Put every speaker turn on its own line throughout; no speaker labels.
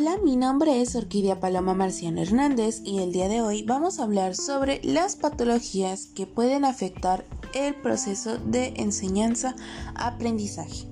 Hola, mi nombre es Orquídea Paloma Marciano Hernández y el día de hoy vamos a hablar sobre las patologías que pueden afectar el proceso de enseñanza-aprendizaje.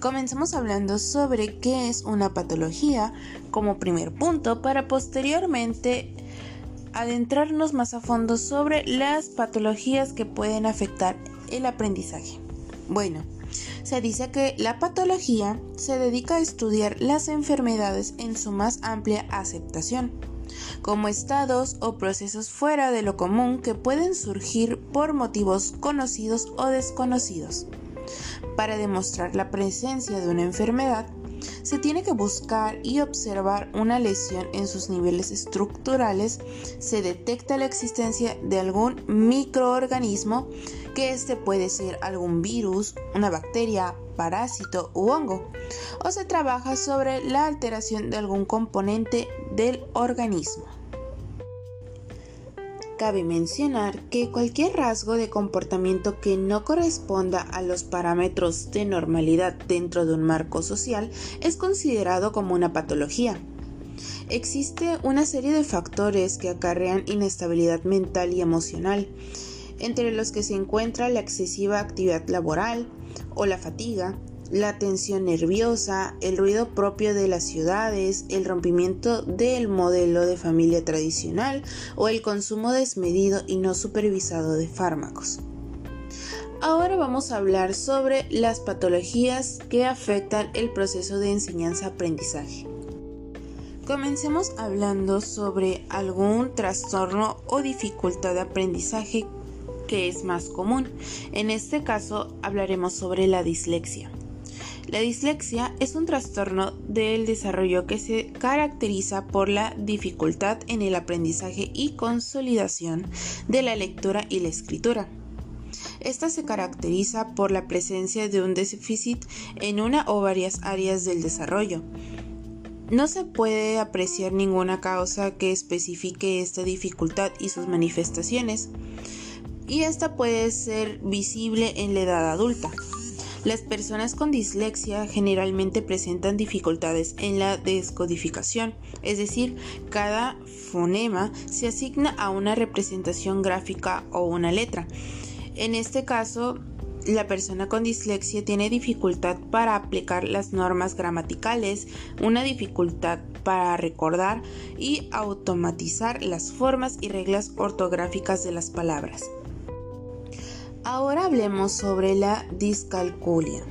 Comencemos hablando sobre qué es una patología como primer punto para posteriormente adentrarnos más a fondo sobre las patologías que pueden afectar el aprendizaje. Bueno, se dice que la patología se dedica a estudiar las enfermedades en su más amplia aceptación, como estados o procesos fuera de lo común que pueden surgir por motivos conocidos o desconocidos. Para demostrar la presencia de una enfermedad, se tiene que buscar y observar una lesión en sus niveles estructurales, se detecta la existencia de algún microorganismo, que este puede ser algún virus, una bacteria, parásito u hongo, o se trabaja sobre la alteración de algún componente del organismo. Cabe mencionar que cualquier rasgo de comportamiento que no corresponda a los parámetros de normalidad dentro de un marco social es considerado como una patología. Existe una serie de factores que acarrean inestabilidad mental y emocional, entre los que se encuentra la excesiva actividad laboral o la fatiga, la tensión nerviosa, el ruido propio de las ciudades, el rompimiento del modelo de familia tradicional o el consumo desmedido y no supervisado de fármacos. Ahora vamos a hablar sobre las patologías que afectan el proceso de enseñanza-aprendizaje. Comencemos hablando sobre algún trastorno o dificultad de aprendizaje que es más común. En este caso hablaremos sobre la dislexia. La dislexia es un trastorno del desarrollo que se caracteriza por la dificultad en el aprendizaje y consolidación de la lectura y la escritura. Esta se caracteriza por la presencia de un déficit en una o varias áreas del desarrollo. No se puede apreciar ninguna causa que especifique esta dificultad y sus manifestaciones, y esta puede ser visible en la edad adulta. Las personas con dislexia generalmente presentan dificultades en la descodificación, es decir, cada fonema se asigna a una representación gráfica o una letra. En este caso, la persona con dislexia tiene dificultad para aplicar las normas gramaticales, una dificultad para recordar y automatizar las formas y reglas ortográficas de las palabras. Ahora hablemos sobre la discalculia.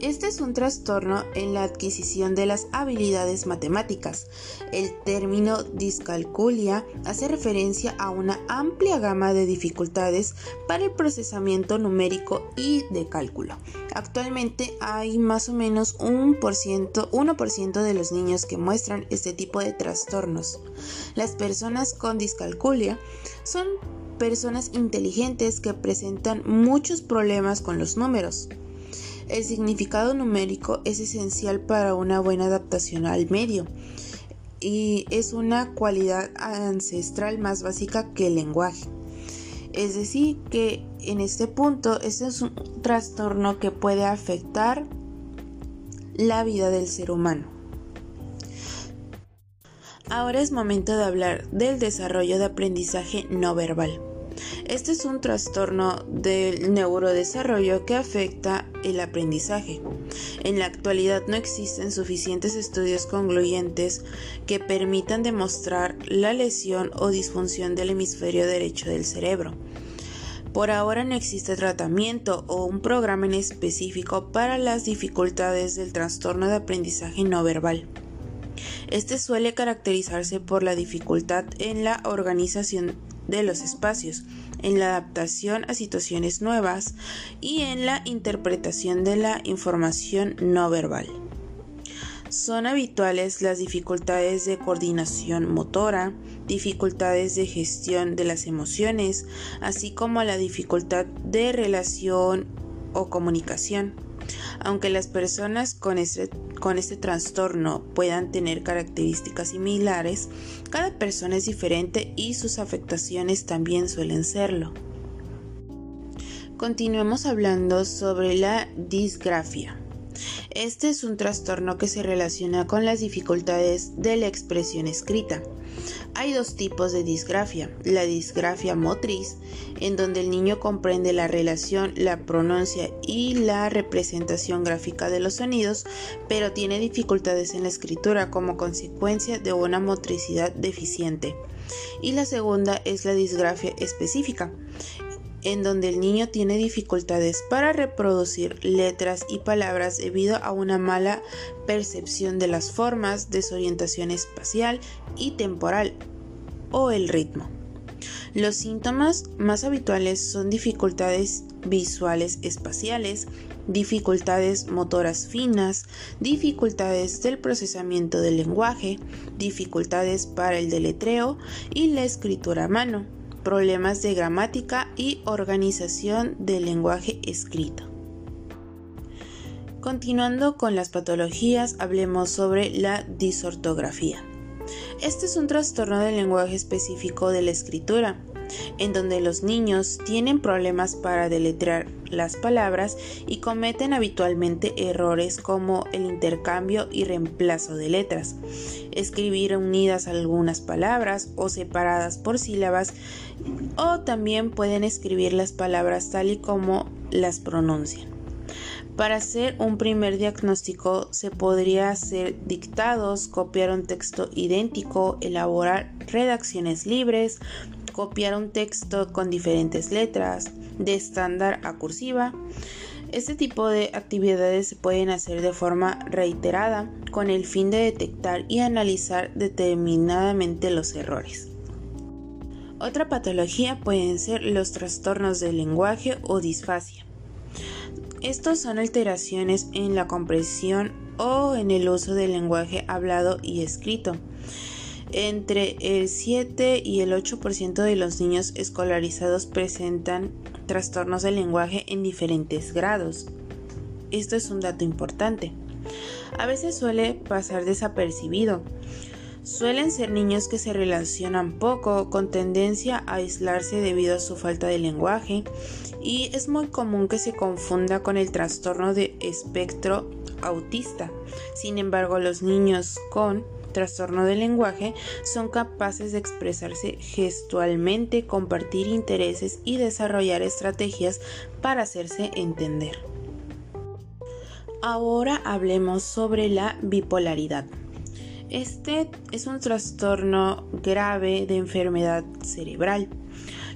Este es un trastorno en la adquisición de las habilidades matemáticas. El término discalculia hace referencia a una amplia gama de dificultades para el procesamiento numérico y de cálculo. Actualmente hay más o menos un por ciento, 1% de los niños que muestran este tipo de trastornos. Las personas con discalculia son personas inteligentes que presentan muchos problemas con los números. El significado numérico es esencial para una buena adaptación al medio y es una cualidad ancestral más básica que el lenguaje. Es decir, que en este punto este es un trastorno que puede afectar la vida del ser humano. Ahora es momento de hablar del desarrollo de aprendizaje no verbal. Este es un trastorno del neurodesarrollo que afecta el aprendizaje. En la actualidad no existen suficientes estudios concluyentes que permitan demostrar la lesión o disfunción del hemisferio derecho del cerebro. Por ahora no existe tratamiento o un programa en específico para las dificultades del trastorno de aprendizaje no verbal. Este suele caracterizarse por la dificultad en la organización de los espacios, en la adaptación a situaciones nuevas y en la interpretación de la información no verbal. Son habituales las dificultades de coordinación motora, dificultades de gestión de las emociones, así como la dificultad de relación o comunicación. Aunque las personas con este, con este trastorno puedan tener características similares, cada persona es diferente y sus afectaciones también suelen serlo. Continuemos hablando sobre la disgrafia. Este es un trastorno que se relaciona con las dificultades de la expresión escrita. Hay dos tipos de disgrafia. La disgrafia motriz, en donde el niño comprende la relación, la pronuncia y la representación gráfica de los sonidos, pero tiene dificultades en la escritura como consecuencia de una motricidad deficiente. Y la segunda es la disgrafia específica, en donde el niño tiene dificultades para reproducir letras y palabras debido a una mala percepción de las formas, desorientación espacial y temporal o el ritmo. Los síntomas más habituales son dificultades visuales espaciales, dificultades motoras finas, dificultades del procesamiento del lenguaje, dificultades para el deletreo y la escritura a mano problemas de gramática y organización del lenguaje escrito. Continuando con las patologías, hablemos sobre la disortografía. Este es un trastorno del lenguaje específico de la escritura, en donde los niños tienen problemas para deletrear las palabras y cometen habitualmente errores como el intercambio y reemplazo de letras, escribir unidas algunas palabras o separadas por sílabas o también pueden escribir las palabras tal y como las pronuncian. Para hacer un primer diagnóstico se podría hacer dictados, copiar un texto idéntico, elaborar redacciones libres, copiar un texto con diferentes letras, de estándar a cursiva. Este tipo de actividades se pueden hacer de forma reiterada con el fin de detectar y analizar determinadamente los errores. Otra patología pueden ser los trastornos del lenguaje o disfasia. Estos son alteraciones en la comprensión o en el uso del lenguaje hablado y escrito entre el 7 y el 8% de los niños escolarizados presentan trastornos del lenguaje en diferentes grados. Esto es un dato importante. A veces suele pasar desapercibido. Suelen ser niños que se relacionan poco, con tendencia a aislarse debido a su falta de lenguaje, y es muy común que se confunda con el trastorno de espectro autista. Sin embargo, los niños con trastorno del lenguaje son capaces de expresarse gestualmente, compartir intereses y desarrollar estrategias para hacerse entender. Ahora hablemos sobre la bipolaridad. Este es un trastorno grave de enfermedad cerebral.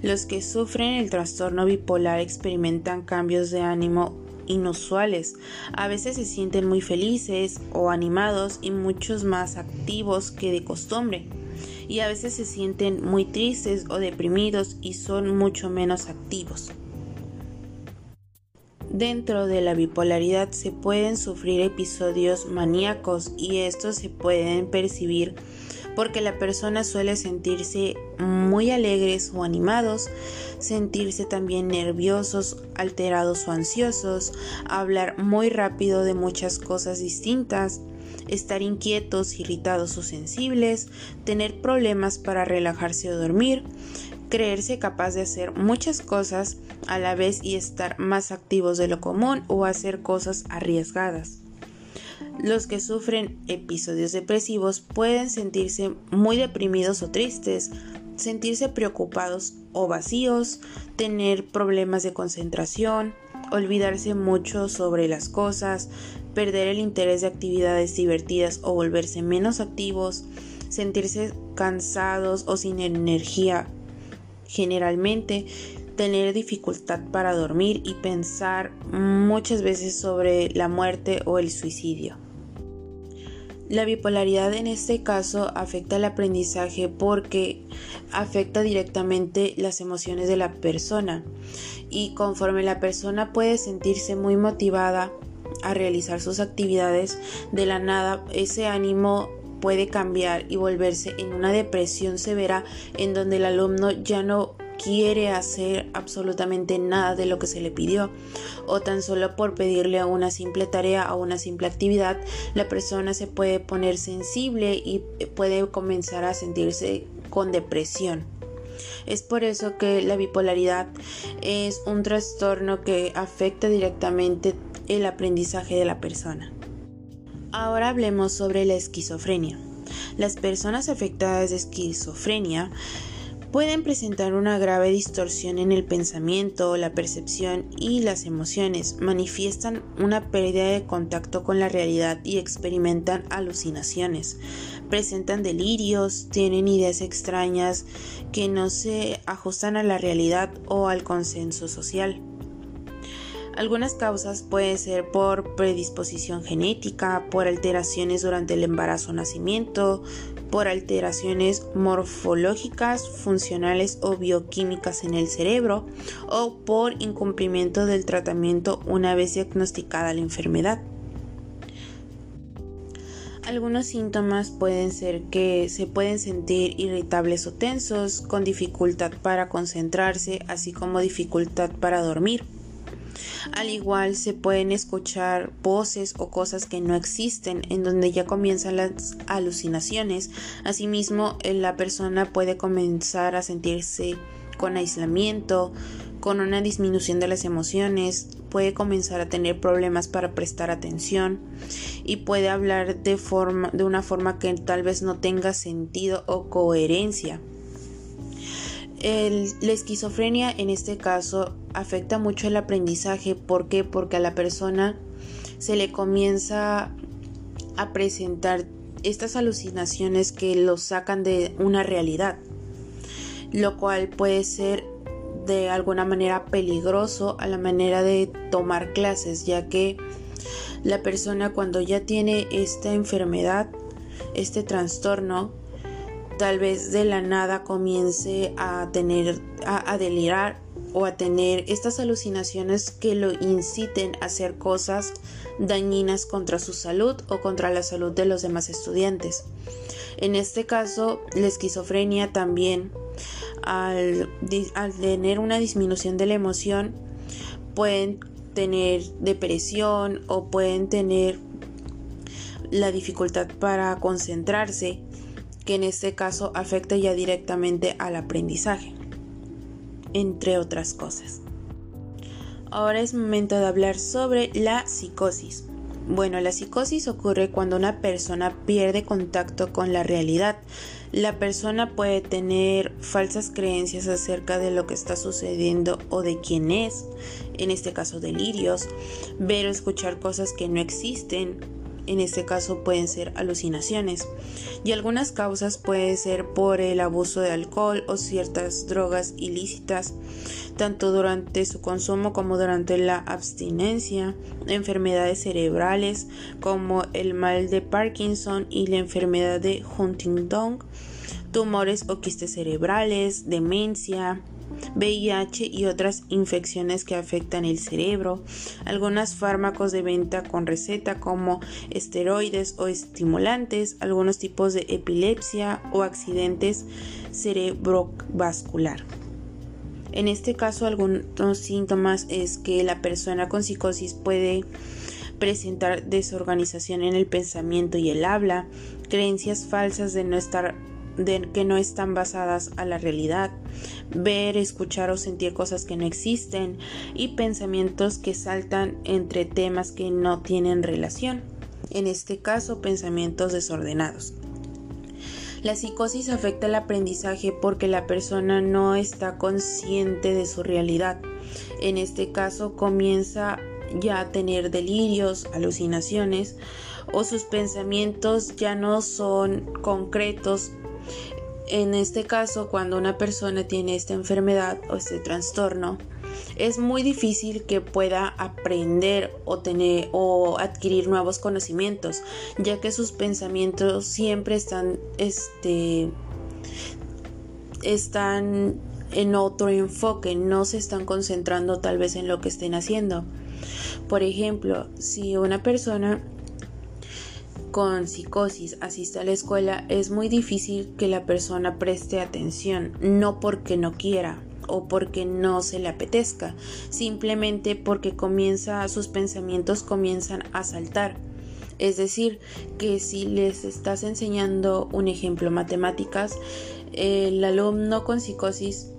Los que sufren el trastorno bipolar experimentan cambios de ánimo inusuales. A veces se sienten muy felices o animados y muchos más activos que de costumbre. Y a veces se sienten muy tristes o deprimidos y son mucho menos activos. Dentro de la bipolaridad se pueden sufrir episodios maníacos y estos se pueden percibir porque la persona suele sentirse muy alegres o animados, sentirse también nerviosos, alterados o ansiosos, hablar muy rápido de muchas cosas distintas, estar inquietos, irritados o sensibles, tener problemas para relajarse o dormir, creerse capaz de hacer muchas cosas a la vez y estar más activos de lo común o hacer cosas arriesgadas. Los que sufren episodios depresivos pueden sentirse muy deprimidos o tristes, sentirse preocupados o vacíos, tener problemas de concentración, olvidarse mucho sobre las cosas, perder el interés de actividades divertidas o volverse menos activos, sentirse cansados o sin energía generalmente, tener dificultad para dormir y pensar muchas veces sobre la muerte o el suicidio. La bipolaridad en este caso afecta el aprendizaje porque afecta directamente las emociones de la persona y conforme la persona puede sentirse muy motivada a realizar sus actividades, de la nada ese ánimo puede cambiar y volverse en una depresión severa en donde el alumno ya no quiere hacer absolutamente nada de lo que se le pidió o tan solo por pedirle una simple tarea o una simple actividad la persona se puede poner sensible y puede comenzar a sentirse con depresión. Es por eso que la bipolaridad es un trastorno que afecta directamente el aprendizaje de la persona. Ahora hablemos sobre la esquizofrenia. Las personas afectadas de esquizofrenia pueden presentar una grave distorsión en el pensamiento, la percepción y las emociones, manifiestan una pérdida de contacto con la realidad y experimentan alucinaciones, presentan delirios, tienen ideas extrañas que no se ajustan a la realidad o al consenso social. Algunas causas pueden ser por predisposición genética, por alteraciones durante el embarazo o nacimiento, por alteraciones morfológicas, funcionales o bioquímicas en el cerebro o por incumplimiento del tratamiento una vez diagnosticada la enfermedad. Algunos síntomas pueden ser que se pueden sentir irritables o tensos, con dificultad para concentrarse, así como dificultad para dormir. Al igual se pueden escuchar voces o cosas que no existen en donde ya comienzan las alucinaciones. Asimismo, eh, la persona puede comenzar a sentirse con aislamiento, con una disminución de las emociones, puede comenzar a tener problemas para prestar atención y puede hablar de, forma, de una forma que tal vez no tenga sentido o coherencia la esquizofrenia en este caso afecta mucho el aprendizaje. ¿Por qué? Porque a la persona se le comienza a presentar estas alucinaciones que lo sacan de una realidad, lo cual puede ser de alguna manera peligroso a la manera de tomar clases, ya que la persona cuando ya tiene esta enfermedad, este trastorno, tal vez de la nada comience a tener, a, delirar o a tener estas alucinaciones que lo inciten a hacer cosas dañinas contra su salud o contra la salud de los demás estudiantes. En este caso, la esquizofrenia también, al, al tener una disminución de la emoción, pueden tener depresión o pueden tener la dificultad para concentrarse que en este caso afecta ya directamente al aprendizaje, entre otras cosas. Ahora es momento de hablar sobre la psicosis. Bueno, la psicosis ocurre cuando una persona pierde contacto con la realidad. La persona puede tener falsas creencias acerca de lo que está sucediendo o de quién es, en este caso delirios, ver o escuchar cosas que no existen, en este caso pueden ser alucinaciones. Y algunas causas pueden ser por el abuso de alcohol o ciertas drogas ilícitas tanto durante su consumo como durante la abstinencia, enfermedades cerebrales como el mal de Parkinson y la enfermedad de Huntington, tumores o quistes cerebrales, demencia, VIH y otras infecciones que afectan el cerebro, algunos fármacos de venta con receta como esteroides o estimulantes, algunos tipos de epilepsia o accidentes cerebrovascular. En este caso, algunos síntomas es que la persona con psicosis puede presentar desorganización en el pensamiento y el habla, creencias falsas de no estar de que no están basadas a la realidad, ver, escuchar o sentir cosas que no existen y pensamientos que saltan entre temas que no tienen relación, en este caso pensamientos desordenados. La psicosis afecta el aprendizaje porque la persona no está consciente de su realidad. En este caso comienza ya a tener delirios, alucinaciones o sus pensamientos ya no son concretos en este caso, cuando una persona tiene esta enfermedad o este trastorno, es muy difícil que pueda aprender o tener o adquirir nuevos conocimientos, ya que sus pensamientos siempre están este están en otro enfoque, no se están concentrando tal vez en lo que estén haciendo. Por ejemplo, si una persona con psicosis asiste a la escuela, es muy difícil que la persona preste atención, no porque no quiera o porque no se le apetezca, simplemente porque comienza sus pensamientos comienzan a saltar. Es decir, que si les estás enseñando un ejemplo matemáticas, el alumno con psicosis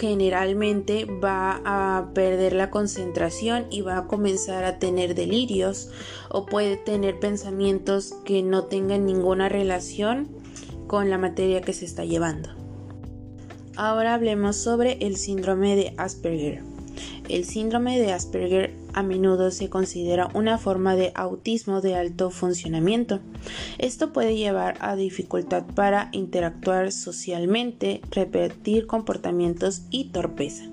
generalmente va a perder la concentración y va a comenzar a tener delirios o puede tener pensamientos que no tengan ninguna relación con la materia que se está llevando. Ahora hablemos sobre el síndrome de Asperger. El síndrome de Asperger a menudo se considera una forma de autismo de alto funcionamiento. Esto puede llevar a dificultad para interactuar socialmente, repetir comportamientos y torpeza.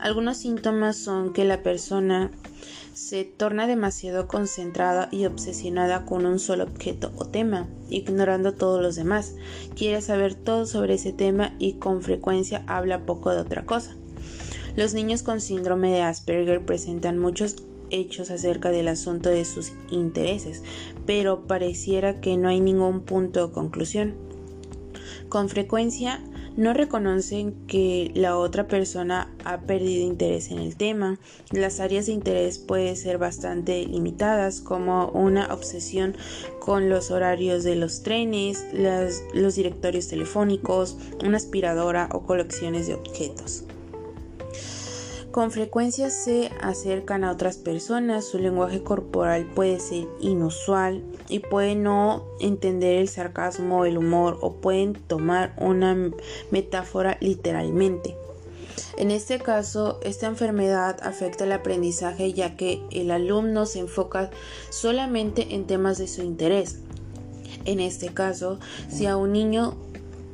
Algunos síntomas son que la persona se torna demasiado concentrada y obsesionada con un solo objeto o tema, ignorando todos los demás. Quiere saber todo sobre ese tema y con frecuencia habla poco de otra cosa. Los niños con síndrome de Asperger presentan muchos hechos acerca del asunto de sus intereses, pero pareciera que no hay ningún punto de conclusión. Con frecuencia no reconocen que la otra persona ha perdido interés en el tema. Las áreas de interés pueden ser bastante limitadas, como una obsesión con los horarios de los trenes, los directorios telefónicos, una aspiradora o colecciones de objetos. Con frecuencia se acercan a otras personas, su lenguaje corporal puede ser inusual y puede no entender el sarcasmo o el humor o pueden tomar una metáfora literalmente. En este caso, esta enfermedad afecta el aprendizaje ya que el alumno se enfoca solamente en temas de su interés. En este caso, si a un niño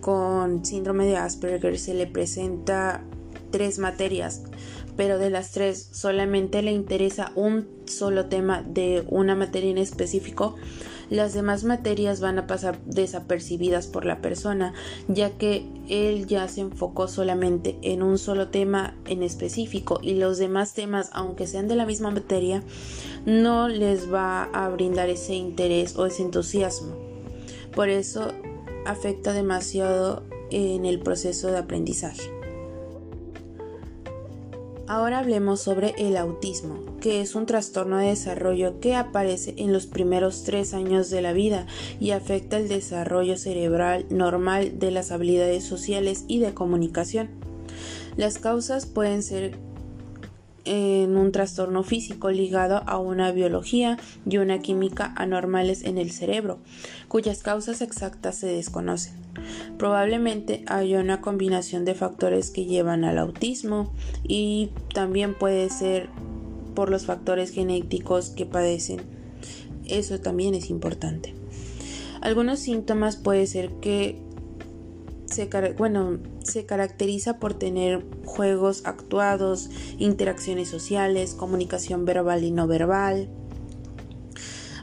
con síndrome de Asperger se le presenta tres materias, pero de las tres solamente le interesa un solo tema de una materia en específico, las demás materias van a pasar desapercibidas por la persona, ya que él ya se enfocó solamente en un solo tema en específico y los demás temas, aunque sean de la misma materia, no les va a brindar ese interés o ese entusiasmo. Por eso afecta demasiado en el proceso de aprendizaje. Ahora hablemos sobre el autismo, que es un trastorno de desarrollo que aparece en los primeros tres años de la vida y afecta el desarrollo cerebral normal de las habilidades sociales y de comunicación. Las causas pueden ser en un trastorno físico ligado a una biología y una química anormales en el cerebro, cuyas causas exactas se desconocen. Probablemente hay una combinación de factores que llevan al autismo y también puede ser por los factores genéticos que padecen. Eso también es importante. Algunos síntomas puede ser que se, bueno, se caracteriza por tener juegos actuados, interacciones sociales, comunicación verbal y no verbal.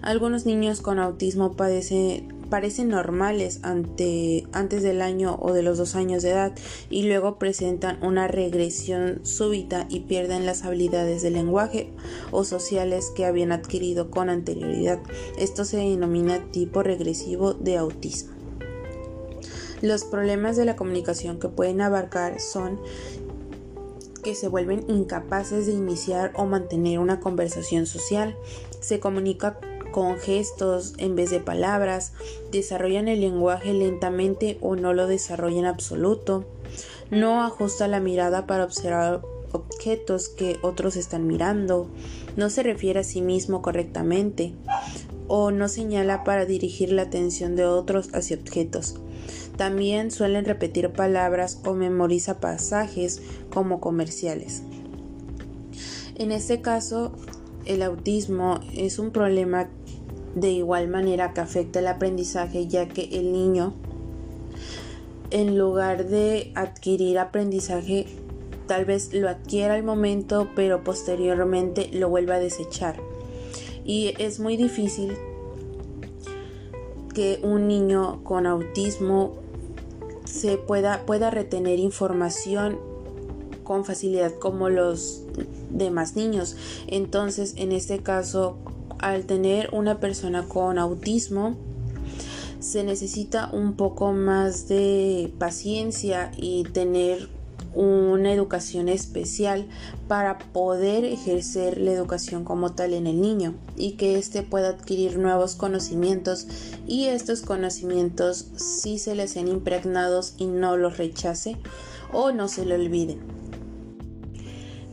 Algunos niños con autismo parecen normales ante, antes del año o de los dos años de edad y luego presentan una regresión súbita y pierden las habilidades de lenguaje o sociales que habían adquirido con anterioridad. Esto se denomina tipo regresivo de autismo. Los problemas de la comunicación que pueden abarcar son que se vuelven incapaces de iniciar o mantener una conversación social, se comunica con gestos en vez de palabras, desarrollan el lenguaje lentamente o no lo desarrollan absoluto, no ajusta la mirada para observar objetos que otros están mirando, no se refiere a sí mismo correctamente o no señala para dirigir la atención de otros hacia objetos. También suelen repetir palabras o memoriza pasajes como comerciales. En este caso, el autismo es un problema de igual manera que afecta el aprendizaje ya que el niño en lugar de adquirir aprendizaje tal vez lo adquiera al momento pero posteriormente lo vuelva a desechar y es muy difícil que un niño con autismo se pueda, pueda retener información con facilidad como los demás niños. Entonces, en este caso, al tener una persona con autismo, se necesita un poco más de paciencia y tener una educación especial para poder ejercer la educación como tal en el niño y que éste pueda adquirir nuevos conocimientos y estos conocimientos si se les sean impregnados y no los rechace o no se le olviden.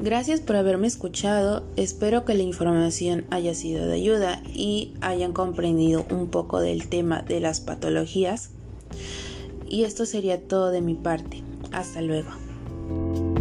Gracias por haberme escuchado, espero que la información haya sido de ayuda y hayan comprendido un poco del tema de las patologías. Y esto sería todo de mi parte. Hasta luego. Bye.